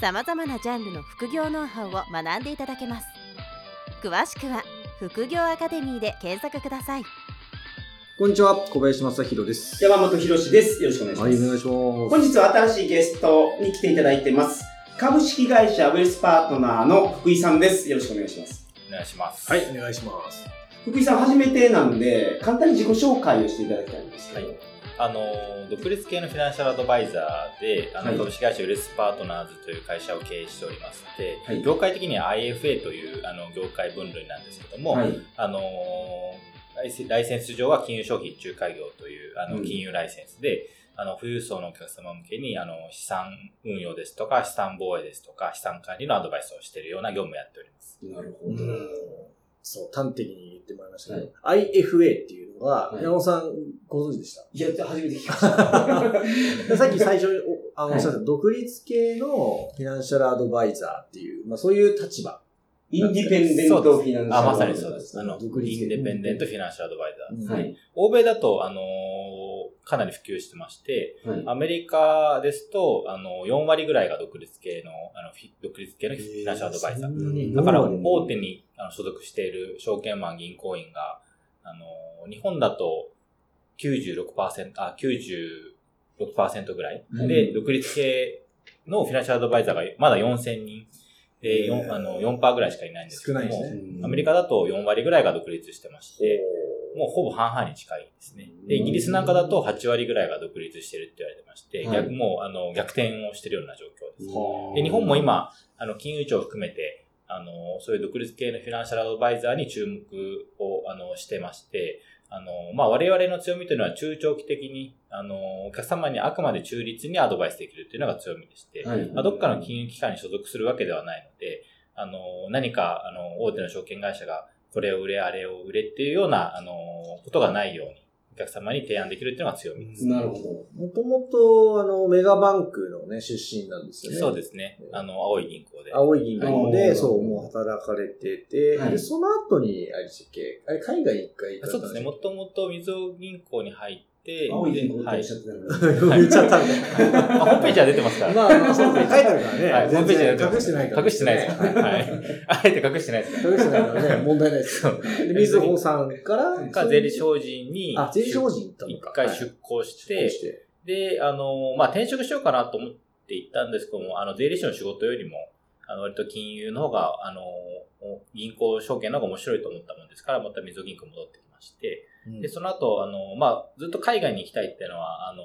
さまざまなジャンルの副業ノウハウを学んでいただけます詳しくは副業アカデミーで検索くださいこんにちは、小林正宏です。山本博史です。よろしくお願いします。はい、お願いします。本日は新しいゲストに来ていただいてます。株式会社ウェルスパートナーの福井さんです。よろしくお願いします。お願いします。はい、お願いします。福井さん初めてなんで、簡単に自己紹介をしていただきたいんですけど。はいあの、独立系のフィナンシャルアドバイザーで、あの、はい株式会社ウレスパートナーズという会社を経営しておりまして、はい業界的には IFA という、あの、業界分類なんですけども、はい。あの、ライセンス上は金融商品仲介業という、あの、うん金融ライセンスで、あの、富裕層のお客様向けに、あの、資産運用ですとか、資産防衛ですとか、資産管理のアドバイスをしているような業務をやっております。なるほど。うん。そう、端的に言ってもらいましたけど、IFA っていうのが、はい山本さんご存知でした？いや、初めて聞きました。さっき最初におあの、はいおっしゃった独立系のフィナンシャルアドバイザーっていう、まあそういう立場。インディペンデントフィナンシャルあ、まさにそうです。あの、独立インデペンデントフィナンシャルアドバイザー。うんはい。欧米だと、あのーかなり普及してまして、はい。アメリカですと、あの、4割ぐらいが独立系の、あの、フィ独立系のフィナンシャルアドバイザー。ーだから、大手に所属している証券マン銀行員が、あのー日本だと96%、あ、96%ぐらい。うんで、独立系のフィナンシャルアドバイザーがまだ4000人。で、へー4、あの、4%ぐらいしかいないんですけども、ねアメリカだと4割ぐらいが独立してまして、もうほぼ半々に近いですね。で、イギリスなんかだと8割ぐらいが独立してるって言われてまして、はい逆もう、あの、逆転をしてるような状況です。はあで、日本も今、あの、金融庁を含めて、あの、そういう独立系のフィナンシャルアドバイザーに注目を、あの、してまして、あの、まあ、我々の強みというのは中長期的に、あの、お客様にあくまで中立にアドバイスできるっていうのが強みでして、はいまあ、どっかの金融機関に所属するわけではないので、あの、何か、あの、大手の証券会社が、これを売れ、あれを売れっていうような、あの、ことがないように、お客様に提案できるっていうのが強みです。なるほど。もともと、あの、メガバンクのね、出身なんですよね。そうですね。あの、青い銀行で。青い銀行で、はいそう、もう働かれてて、はいで、その後に、あれでしたっけあれ、海外一回行かれたそうですね。もともとみずほ銀行に入って、青い銀行ってはいおっしゃってたのに。言っちゃったみたいな。まあ、ホームページは出てますから。まあ、まあ、そうですね。書いてあるからね。はい、ホームページは隠してないから、隠してないですから。はい。あえて隠してないですか隠してないからね、問題ないです。で、みずほさんから、ら。か、税理士法人に、あ、税理士法人。一回出向して。で、あの、まあ、転職しようかなと思って行ったんですけども、あの、税理士の仕事よりも、あの、割と金融の方が、あの、銀行証券の方が面白いと思ったもんですから、またみずほ銀行戻ってきまして、うんで、その後、あの、まあ、ずっと海外に行きたいっていうのは、あの、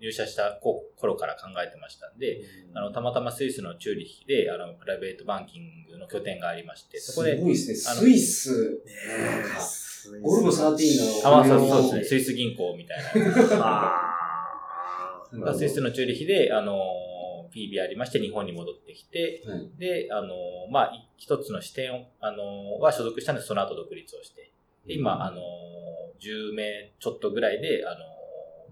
入社した頃から考えてましたんで、あの、たまたまスイスのチューリッヒで、あの、プライベートバンキングの拠点がありまして、そこで、すごいですね。スイス。なんかゴルゴ13の。あ、まあ、そうですね、スイス銀行みたいな。あスイスのチューリッヒで、あの、PB ありまして、日本に戻ってきて、はいで、あの、まあ、い一つの視点を、あの、は所属したんで、その後独立をして、で今、あの、10名ちょっとぐらいで、あの、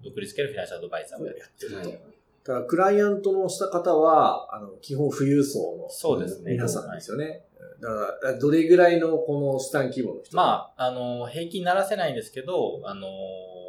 独立系のフィナンシャルアドバイザーをやってると。はいだから、クライアントのした方は、あの、基本富裕層のそうですね。皆さんですよね。だから、どれぐらいのこの資産規模の人まあ、あの、平均ならせないんですけど、あの、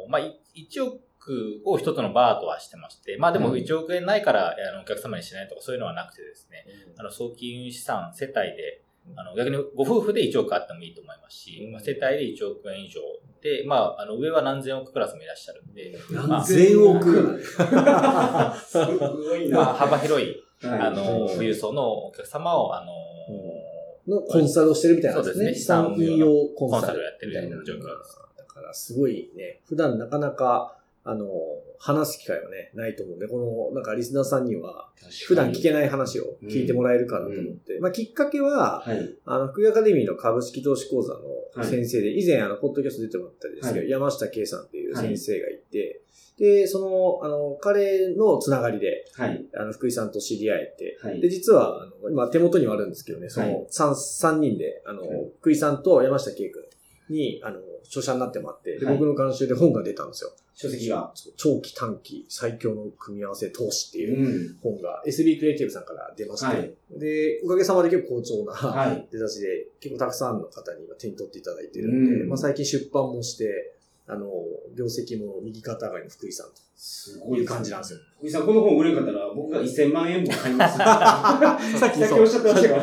まあ、い1億を一つのバーとはしてまして、まあでもうん1億円ないから、あのお客様にしないとかそういうのはなくてですね、うんあの、早期運資産、世帯で、あの、逆にご夫婦で1億あってもいいと思いますし、うんまあ、世帯で1億円以上で、まあ、あの、上は何千億クラスもいらっしゃるんで、まあ全億？すごいな。まあ、幅広い、はいあの、富裕層のお客様を、あの、のコンサルをしてるみたいなんですね。そうですね資産運用コンサルコンサルをやってるみたいな状況です。だからすごいね、普段なかなか、あの、話す機会はね、ないと思うんで、この、なんかリスナーさんには、普段聞けない話を聞いてもらえるかなと思って。まあ、きっかけは、はい。あの、福井アカデミーの株式投資講座の先生で、以前、あの、ポッドキャスト出てもらったんですけど、はい。山下圭さんっていう先生がいて、で、その、あの、彼のつながりで、はい。あの、福井さんと知り合えて、はい。で、実は、あの、今手元にはあるんですけどね、そはい。の、三、三人で、あの、はい。福井さんと山下圭君に、あの、著者になってもらって、で、はい僕の監修で本が出たんですよ。書籍が。長期短期最強の組み合わせ投資っていううん。本が SB クリエイティブさんから出まして、はいで、おかげさまで結構好調な、はい。出だしで、結構たくさんの方に今手に取っていただいてるんで、うんまあ最近出版もして、あの、業績も右肩上がりの福井さんとすこういう感じなんですよ。福井さん、この本売れんかったら、僕が1000万円分買います。ささっきおっしゃってましたか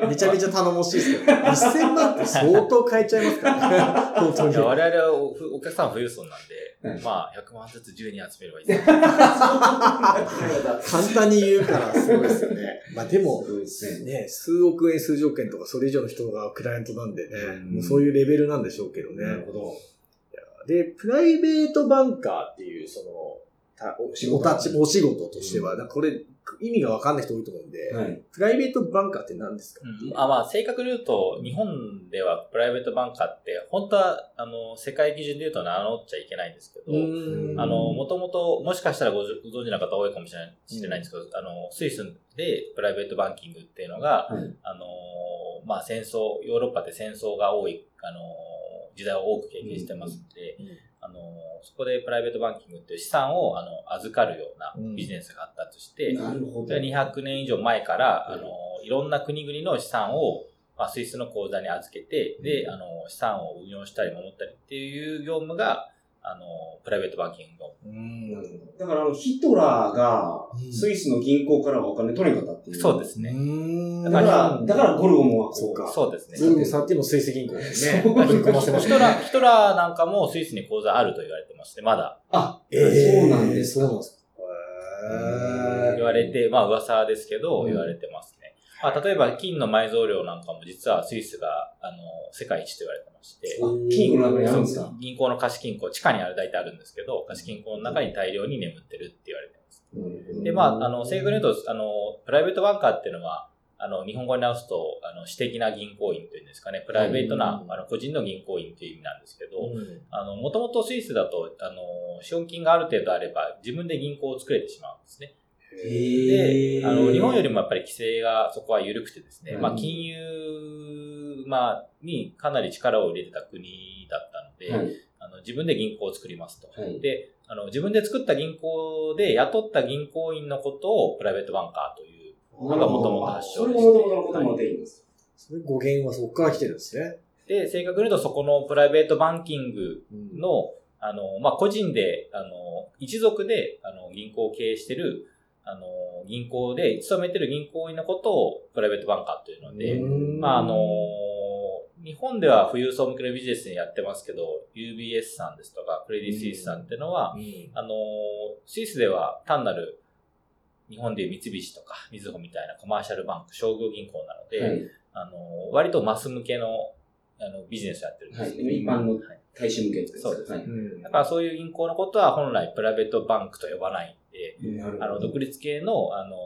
ら。めちゃめちゃ頼もしいですけど、1000万って相当買えちゃいますか？らね。本当に。いや我々はおお客さんは富裕層なんで、はいまあ、100万ずつ10人集めればいいです。簡単に言うからすごいですよね。まあでも、ね。ね、数億円、数十億円とかそれ以上の人がクライアントなんでね、うんもうそういうレベルなんでしょうけどね。なるほど。で、プライベートバンカーっていう、その、たお仕事。お立ち、お仕事としては、うん。なんかこれ、意味がわかんない人多いと思うんで、はい。プライベートバンカーって何ですか、うん。あまあ、正確に言うと、日本ではプライベートバンカーって、本当は、あの、世界基準で言うと名乗っちゃいけないんですけど、あの、もともと、もしかしたらごご存知の方多いかもしれない知れないんですけど、あの、スイスでプライベートバンキングっていうのが、はい。あの、まあ戦争、ヨーロッパで戦争が多い、あの、時代を多く経験してますので、うんあの、そこでプライベートバンキングっていう資産を、あの、預かるようなうん。ビジネスがあったとして、なるほど。それは200年以上前から、うん。あの、いろんな国々の資産を、まあ、スイスの口座に預けて、で、あの、資産を運用したり守ったりっていう業務が、あの、プライベートバンキングのうん。だから、あの、ヒトラーがうん、スイスの銀行からはお金取れんかったっていう。そうですね。ねだから、だからゴルゴムはこそうかそうですね。だってさっきのスイス銀行ですね。そうぶっ込ませまし。ヒトラー、ヒトラーなんかもスイスに口座あると言われてまして、まだあ、えーそうなんですかそうなんです言われて、まあ噂ですけど、うん言われてますね。まあ、例えば金の埋蔵量なんかも実はスイスが、あの、世界一と言われてまして、金庫の中にあるんですかそう。銀行の貸金庫、地下にある大体あるんですけど、貸金庫の中に大量に眠ってるって言われてます。で、まあ、あの、正確に言うと、あの、プライベートバンカーっていうのは、あの、日本語に直すと、あの、私的な銀行員というんですかね、プライベートな、うん。あの、個人の銀行員という意味なんですけど、うん。あの、もともとスイスだと、あの、資本金がある程度あれば、自分で銀行を作れてしまうんですね。へで、あの、日本よりもやっぱり規制がそこは緩くてですね、うんまあ、金融、まあ、にかなり力を入れてた国だったので、はい。あの、自分で銀行を作りますと。はい。で、あの、自分で作った銀行で雇った銀行員のことをプライベートバンカーという、なが元々発祥それですが元々のことの定義です。それ語源はそこから来てるんですね。で、正確に言うとそこのプライベートバンキングの、あの、まあ、個人で、あの、一族で、あの、銀行を経営してる、あの、銀行で勤めてる銀行員のことをプライベートバンカーというので、うんまあ、あの、日本では富裕層向けのビジネスにやってますけど、UBS さんですとか、クレディ・スイスさんっていうのは、うんあの、スイスでは単なる日本でいう三菱とか、みずほみたいなコマーシャルバンク、商業銀行なので、はい。あの、割とマス向けのあのビジネスをやってるんですはい。一般のはい大衆向けです。そうですはい。うんだからそういう銀行のことは本来プライベートバンクと呼ばないんで、なるほどあの、独立系の、あの、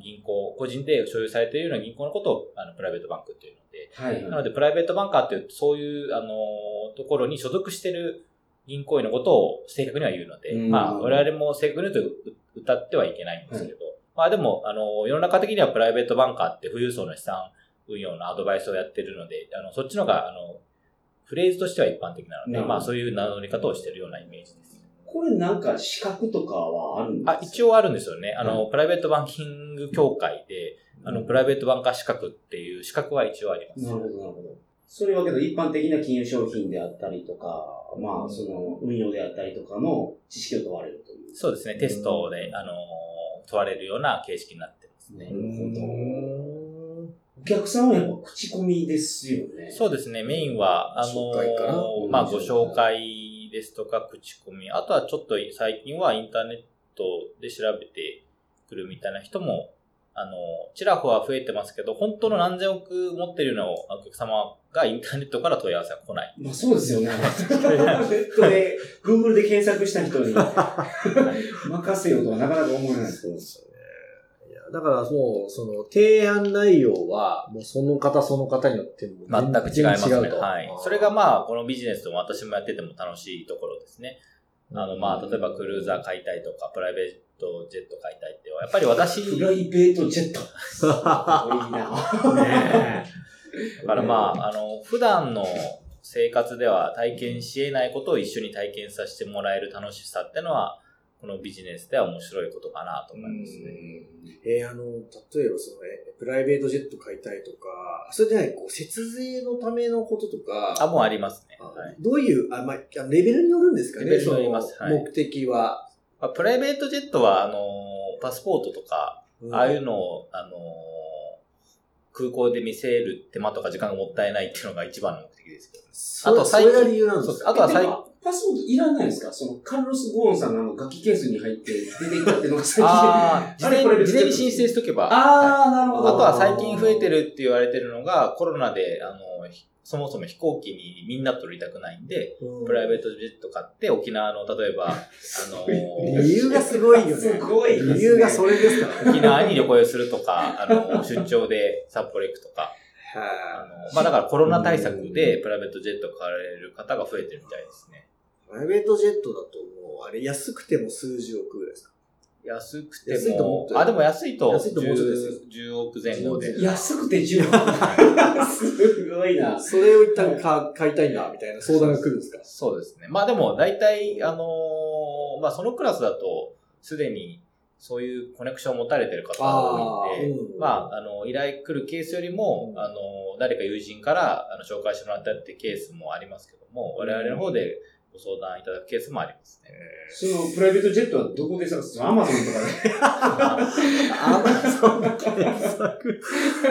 銀行、個人で所有されているような銀行のことを、あの、プライベートバンクっていうので、はい。なので、プライベートバンカーっていう、そういう、あの、ところに所属してる銀行員のことを正確には言うので、うんまあ、我々も正確に言うとう歌ってはいけないんですけど、まあでも、あの、世の中的にはプライベートバンカーって富裕層の資産運用のアドバイスをやってるので、あの、そっちのが、あの、フレーズとしては一般的なので、まあそういう名乗り方をしてるようなイメージです。これなんか資格とかはあるんですか？あ、一応あるんですよね。あの、プライベートバンキング協会で、あの、プライベートバンカー資格っていう資格は一応あります。なるほど、なるほど。それはけど一般的な金融商品であったりとか、まあ、その運用であったりとかの知識を問われるという。そうですね。テストで、あの、問われるような形式になってますね。なるほど。うんお客さんはやっぱ口コミですよね。そうですね。メインは、あのまあ、ご紹介ですとか、口コミ。あとはちょっと最近はインターネットで調べてくるみたいな人も、あの、ちらほら増えてますけど、本当の何千億持ってるようなお客様がインターネットから問い合わせが来ない。まあそうですよね。ネットで、Google で検索した人に任せようとはなかなか思えないですそうですよね。いや、だからもう、その、提案内容は、もうその方その方によっても全く違いますね。はい。それがまあ、このビジネスでも私もやってても楽しいところですね。あの、まあ、例えばクルーザー買いたいとか、プライベートジェット買いたいって、やっぱり私、プライベートジェット。すごいな。ねだからまあ、あの、普段の生活では体験し得ないことを一緒に体験させてもらえる楽しさってのは、このビジネスでは面白いことかなと思いますね。えーあの、例えばその、えプライベートジェット買いたいとか、それでね、こう、節税のためのこととか、あ、もうありますね。あはい。どういう、あ、まあ、レベルによるんですかね、レベルによります。はい。目的は。まあ、プライベートジェットは、あの、パスポートとか、うん。ああいうのを、あの、空港で見せる手間とか時間がもったいないっていうのが一番の目的ですけど。そあと最近それが理由なんですか？あとは最パスポートいらないんですか？その、カルロス・ゴーンさんがあの楽器ケースに入って出てきたっていうのが最近。ああ、事 あれこれ前事前に申請しとけば。あー、なるほど。あとは最近増えてるって言われてるのが、コロナで、あの、ひそもそも飛行機にみんなと乗りたくないんで、うんプライベートジェット買って沖縄の、例えば、あの、理由がすごいよね。すごいですね理由がそれですか？らね。沖縄に旅行するとか、あの、出張で札幌行くとか、あはの、まあだからコロナ対策でプライベートジェット買われる方が増えてるみたいですね。い。プライベートジェットだともう、あれ、安くても数十億ぐらいですか？安くて安いと思っ、てるもあ、でも安いと安いともうちょっとですよ 10, 10億前後で。安くて10万。すごいな。それを一旦か買いたいんだ、みたいな相談が来るんですか？そうですね。まあでも大体、あのーまあそのクラスだと、すでにそういうコネクションを持たれてる方が多いんで、うんまあ、あの、依頼来るケースよりも、うんあの、誰か友人からあの紹介してもらったってケースもありますけども、我々の方でご相談いただくケースもありますね。その、プライベートジェットはどこで探すのアマゾンとかで。アマゾン検索。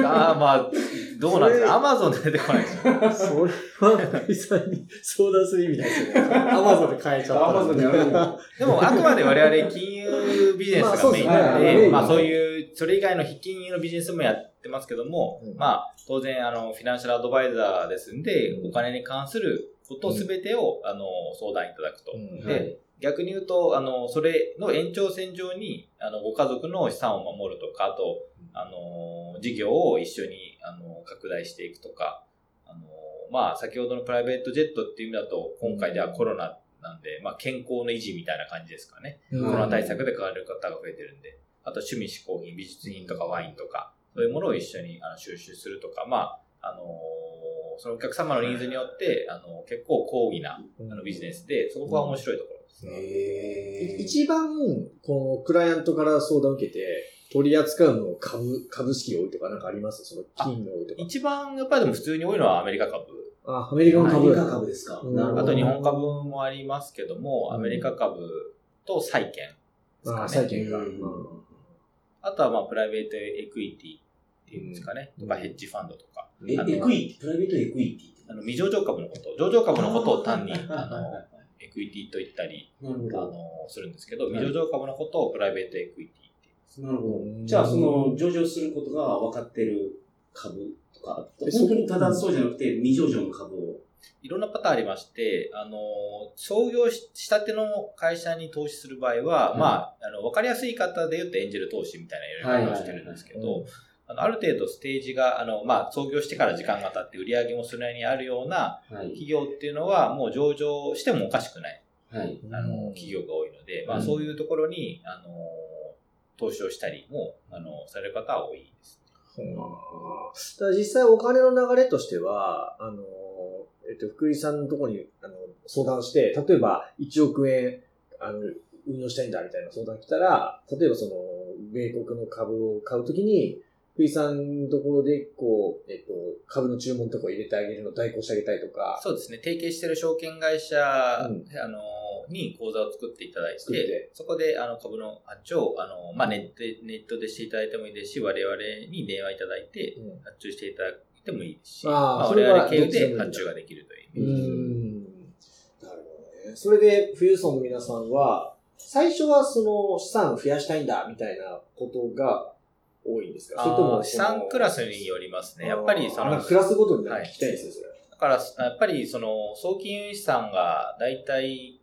ああ、まあ、どうなんですか？アマゾンで出てこないですよ。それは、中井さんに相談する意味ないですよね。アマゾンで買えちゃったら。アマゾンにある。でも、あくまで我々金融ビジネスがメインまあそうでまあそういう、それ以外の非金融のビジネスもやってますけども、うんまあ当然、あの、フィナンシャルアドバイザーですんで、うんお金に関することすべてを、あの、相談いただくと。うん。で、逆に言うと、あの、それの延長線上に、あの、ご家族の資産を守るとか、あと、あの、事業を一緒に、あの、拡大していくとか、あの、まあ、先ほどのプライベートジェットっていう意味だと、今回ではコロナなんで、まあ、健康の維持みたいな感じですかね。うん。コロナ対策で買われる方が増えてるんで、あと趣味嗜好品、美術品とかワインとか、そういうものを一緒にあの収集するとか、まあ、あのそのお客様のニーズによって、あの結構高義なあのビジネスで、そこが面白いところですね。へい一番、このクライアントから相談を受けて、取り扱うのを株、株式多いとかなんかあります？その金が多いとか。一番やっぱりでも普通に多いのはアメリカ株。あ、アメリカの株。アメリカ株ですか？あと日本株もありますけども、うんアメリカ株と債券ですあ、かね。債券か。うんうんあとはまあプライベートエクイティっていうんですかね。うんとかヘッジファンドとか。エクイティ、プライベートエクイティあの未上場株のこと、上場株のことを単に、あの、エクイティと言ったり、あど。の、するんですけど、はい未上場株のことをプライベートエクイティって言います。なるほうんど。じゃあ、その、上場することが分かってる株とか、え本当にただそうじゃなくて、未上場の株を。いろんなパターンありまして、あの、創業ししたての会社に投資する場合は、はいまあ、あの、わかりやすい方で言うとエンジェル投資みたいなやり方をしてるんですけど、あのある程度ステージが、あの、まあ、創業してから時間が経って売り上げもそれなりにあるようなはい。企業っていうのは、もう上場してもおかしくない、はい。あの、企業が多いので、まあ、うんそういうところに、あの、投資をしたりも、あの、される方は多いです。ただ実際お金の流れとしては、あの、えっと、福井さんのところにあの相談して、例えば1億円、あの、運用したいんだみたいな相談来たら、例えばその、米国の株を買うときに、福井さんのところで、こう、えっと、株の注文とかを入れてあげるのを代行してあげたりとか、そうですね。提携している証券会社、うんあの、に口座を作っていただいてて、そこで、あの、株の発注を、あの、まあ、ネットで、ネットでしていただいてもいいですし、我々に電話いただいて、うん発注していただいてもいいですし、あーまあ、それは我々経由で発注ができるというう。ん。なるほどね。それで、富裕層の皆さんは、最初はその資産を増やしたいんだみたいなことが多いんですかそれとも資産クラスによりますね。やっぱりその、クラスごとに聞きたいですね、それ。だから、やっぱりその、送金資産がだいたい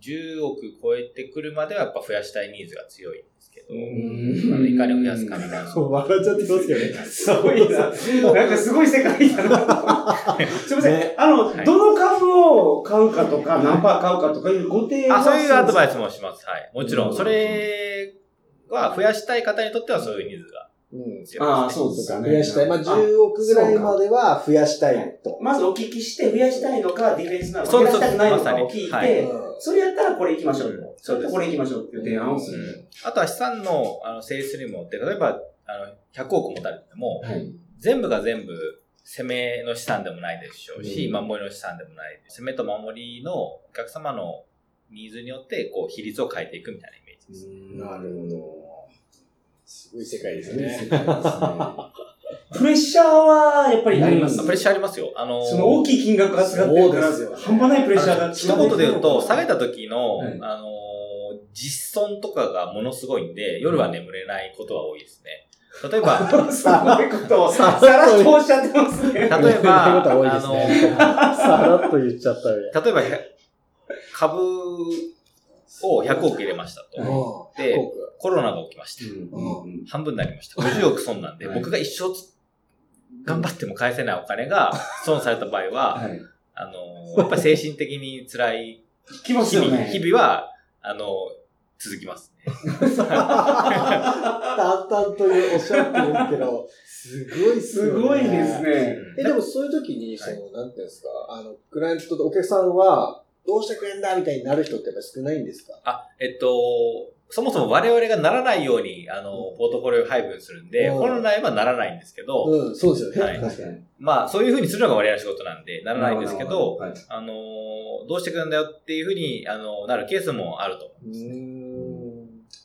10億超えてくるまではやっぱ増やしたいニーズが強いんですけど、んあのいかに増やすかみたいな。そう、笑っちゃってますけどね。すごいな。なんかすごい世界だな。すいません。ねあの、はいどの株を買うかとか、何パー買うかとかいうご提案あ、そういうアドバイス。スもします。はい。もちろ。うんんそれは増やしたい方にとってはそういうニーズがうん。強いああ、ですね。そうですよね。増やしたい。まあ、10億ぐらいまでは増やしたいと。まずお聞きして、増やしたいのか、ディフェンスなのか、そう増やしたくないのかを聞いて、はいうんそれやったらこれ行きましょうそれやったらこれ行きましょうっていう提案をする。うんあとは資産のあの整理するものって、例えばあの100億持たれても、はい。全部が全部攻めの資産でもないでしょうし、うん守りの資産でもない。攻めと守りのお客様のニーズによって、こう、比率を変えていくみたいな。なるほど。すごい世界ですね。プレッシャーはやっぱりありますプレッシャーありますよ。あのーその大きい金額が使ってるから、半端ないプレッシャーが一言で言うと、下げた時の、はいあのー実損とかがものすごいんで、夜は眠れないことは多いですね。例えば、すごいことをさらっとおっしゃってますね。例えば、あさらっと言っちゃった例えば、へ株を100億入れましたと。でうん。コロナが起きました。うん半分になりました。50億損なんで、はい僕が一生つ頑張っても返せないお金が損された場合は、はい。あのーやっぱり精神的に辛い日々、は、あのー続きますね。淡々というおっしゃってるけど、すごいっす。ごいですね。え、でもそういう時に、そはいの、なんていうんですか、あの、クライアントとお客さんは、どうしてくれんだみたいになる人ってやっぱ少ないんですか？あ、えっと、そもそも我々がならないように、あの、ポートフォリオ配分するんで、うん。本来はならないんですけど、うん、そうですよね。はい。確かに。まあ、そういうふうにするのが我々の仕事なんで、ならないんですけど、はい。あのー、どうしてくるんだよっていうふうに、あの、なるケースもあると思ううんですね。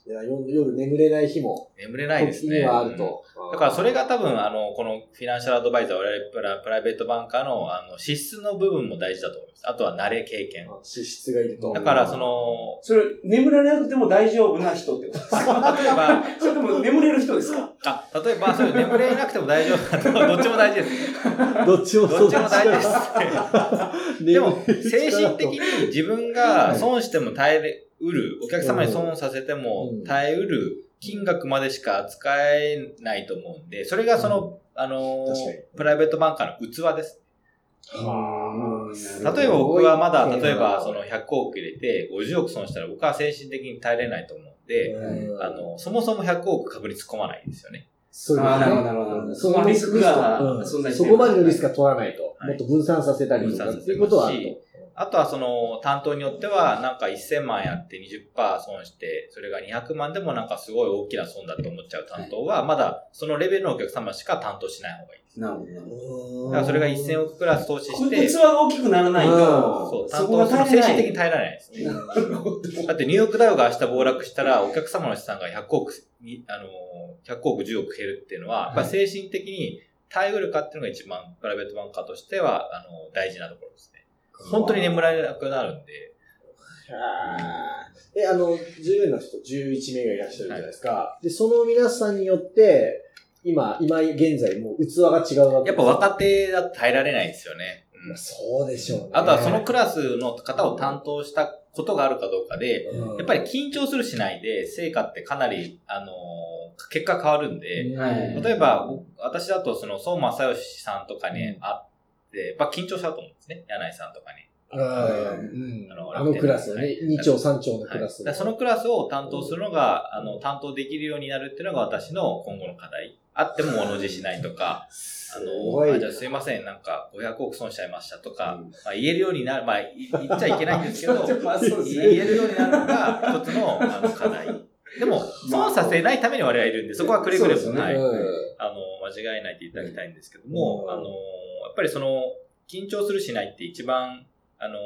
いや、夜夜眠れない日も、眠れないですね。はあるうんと。だからそれが多分、あの、このフィナンシャルアドバイザー、我々プラプライベートバンカーの、あの、資質の部分も大事だと思います。あとは慣れ経験。あ資質がいると。だから、その、それ、眠らなくても大丈夫な人ってことですか？例えば、それとも眠れる人ですか？あ、例えば、それ眠れなくても大丈夫かと、どっちも大事です。どっちもどっちも大事です。すでも、精神的に自分が損しても耐えうる、お客様に損させてもうん。耐えうる金額までしか使えないと思うんで、それがその、あのプライベートバンカーの器です。は例えば僕はまだ、例えばその100億入れて50億損したら僕は精神的に耐えれないと思うんで、うん。あの、そもそも100億株に突っ込まないんですよね。そういうことね。あーなるほどなるほど。そのそのリスクがうん。存在してる。そこまでのリスクは取らないと。はい。もっと分散させたりとかっていうことはあると。あとはその担当によってはなんか1000万やって20%損して、それが200万でもなんかすごい大きな損だと思っちゃう担当は、まだそのレベルのお客様しか担当しない方がいいです。なるほど。だからそれが1000億クラス投資こして、器が大きくならないと、そう、そ担。当その精神的に耐えられないですね。なるほど。だってニューヨークダウが明日暴落したら、お客様の資産が100億に、あの、100億、10億減るっていうのは、やっぱり精神的に耐えうるかっていうのが一番、プライベートバンカーとしては、あの、大事なところですね。本当に眠られなくなるんで、あー。え、あの、10の人11名がいらっしゃるじゃないですか。で、その皆さんによって、今、今現在もう器が違うわけやっぱ若手だと耐えられないですよね。うん。まあそうでしょうね。あとはそのクラスの方を担当したことがあるかどうかで、うん、やっぱり緊張するしないで、成果ってかなり、あの、結果変わるんで、はい。例えば、僕私だとその、相馬正義さんとかに会って、やっぱ緊張したと思うんですね。柳井さんとかに。うんあのあのクラスよね。はい2丁3丁のクラス。からそのクラスを担当するのが、あの、担当できるようになるっていうのが私の今後の課題。あっても物おじしないとか、あすの、あじゃあすいません、なんか500億損しちゃいましたとか、まあ、言えるようになる、まあ、い言っちゃいけないんですけど、まあそうです言ね。えるようになるのが一つのあの課題。でも、損させないために我々はいるんで、そこはくれぐれも、ねはい、うんあの、間違えないでいただきたいんですけども、うんあの、やっぱりその、緊張するしないって一番、あの、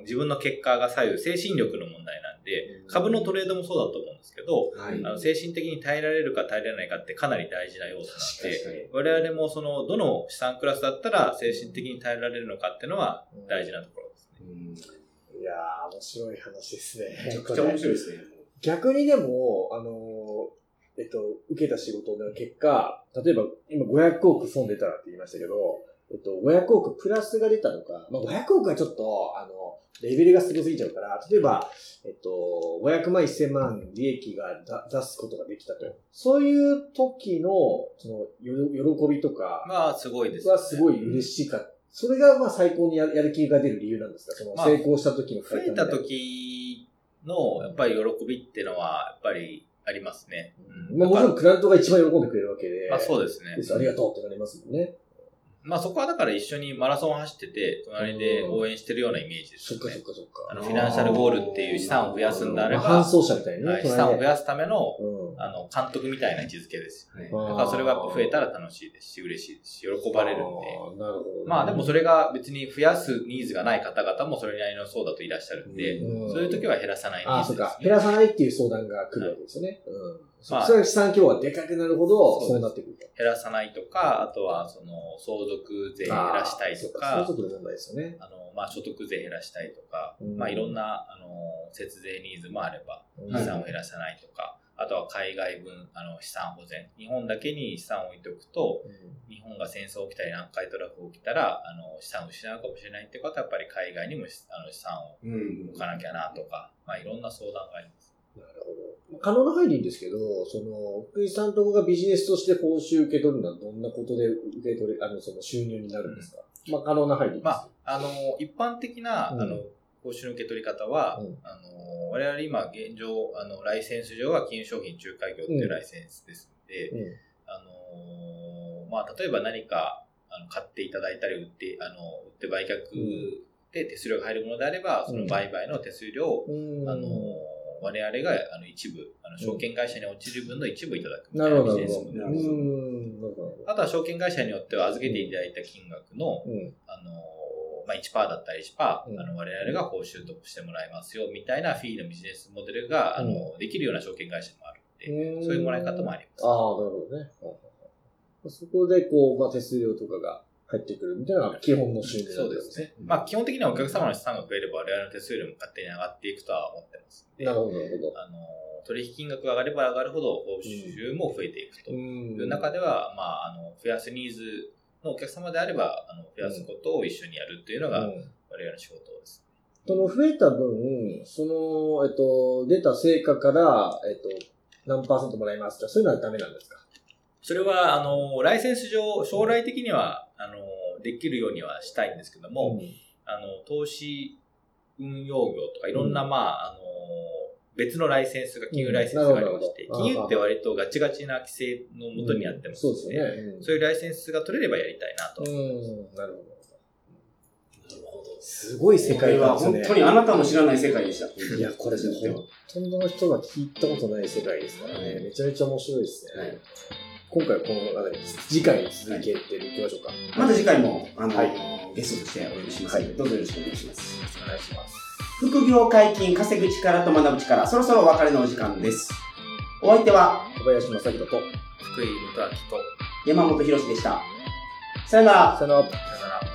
自分の結果が左右、精神力の問題なんで、株のトレードもそうだと思うんですけど、はいあの精神的に耐えられるか耐えられないかってかなり大事な要素なんで、我々もその、どの資産クラスだったら精神的に耐えられるのかっていうのは大事なところですね。いやー、面白い話ですね。めちゃくちゃ面白いですね。逆にでも、あのー、えっと、受けた仕事の結果、例えば今500億損出たらって言いましたけど、えっと、500億プラスが出たとか、まあ、500億はちょっと、あの、レベルがすごすぎちゃうから、例えば、えっと、500万1000万利益がだ出すことができたと。そういう時の、その、よ喜びとか、まあ、すごいです、はすごい嬉しかった。それが、まあ、最高にややる気が出る理由なんですか？その、まあ成功した時の増えた時の、やっぱり喜びっていうのは、やっぱりありますね。うんまあ、もちろんクライアントが一番喜んでくれるわけで。あそうですね。ありがとうってなりますもんね。まあそこはだから一緒にマラソンを走ってて、隣で応援してるようなイメージですそっかそっね。かそっか。あの、フィナンシャルゴールっていう資産を増やすんであれば、ま搬送者みたいなね。はい資産を増やすための、うん。あの、監督みたいな位置づけですよね。だからそれがやっぱ増えたら楽しいですし、嬉しいですし、喜ばれるんで。なるほどね。まあでもそれが別に増やすニーズがない方々もそれなりのそうだといらっしゃるんで、うんそういう時は減らさないニああ、ーズです、そっか。減らさないっていう相談が来るわけですよね。うん。まあそれは資産規模がでかくなるほど、そうなってくると。減らさないとか、あとはその相続税減らしたいとか、相続の問題ですよね。あの、まあ、所得税減らしたいとか、うんまあ、いろんな、あの、節税ニーズもあれば、うん資産を減らさないとか、あとは海外分、あの、資産保全。日本だけに資産を置いておくと、日本が戦争起きたり南海トラフ起きたら、あの、資産を失うかもしれないってことは、やっぱり海外にもあの資産をうん置かなきゃなとか、まあ、いろんな相談があります。なるほど。可能な範囲でいいんですけど、その、福井さんとこがビジネスとして報酬受け取るのはどんなことで受け取れ、あの、その収入になるんですか、まあ、可能な範囲でいいです。まあ、あの、一般的な、うん。あの、報酬の受け取り方は、うん。あの、我々今現状、あの、ライセンス上は金融商品仲介業っていうライセンスですので、うん。あのーまあ、例えば何かあの買っていただいたり売って、あの、売って売却で手数料が入るものであれば、その売買の手数料を、うん。あのー我々があの一部、あの証券会社に落ちる分の一部いただくみたないなビジ。ネスモデル。あとは証券会社によっては預けていただいた金額の、うん。あのーまあ、1%だったり1%、うんあの我々が報酬としてもらいますよみたいなフィーのビジネスモデルが、あのうできるような証券会社もあるんで、うんそういうもらい方もあります。ああ、なるほどね。そこで、こう、まあ、手数料とかが入ってくるみたいなのが基本の収入そうですね。まあ基本的にはお客様の資産が増えれば我々の手数料も勝手に上がっていくとは思ってます。なるほど、なるほど。あの、取引金額が上がれば上がるほど報酬も増えていくとう。いうん中では、まあ、あの、増やすニーズのお客様であれば、あの、増やすことを一緒にやるっていうのがうん我々の仕事です。その増えた分、その、えっと、出た成果から、えっと、何パーセントもらいますかそういうのはダメなんですか？それは、あの、ライセンス上、将来的には、あの、できるようにはしたいんですけども、あの、投資運用業とかいろんな、うんまあ、あの、別のライセンスが、金融ライセンスがありまして、金融って割とガチガチな規制のもとにやってますのそうですよね。うんそういうライセンスが取れればやりたいなと。うん、なるほど。すごい世界観ですね。本当にあなたの知らない世界でした。いや、これね、ほとんどの人が聞いたことない世界ですからね。めちゃめちゃ面白いですね。はい今回はこの辺りです。次回に続けていきましょうか。また次回も、あの、はいゲストとしてお呼びしますので、どうぞよろしくお願いします。お願いします。副業解禁、稼ぐ力と学ぶ力、そろそろお別れのお時間です。お相手は小林正宏と、福井元明と山本博史でした。さよなら。さよなら。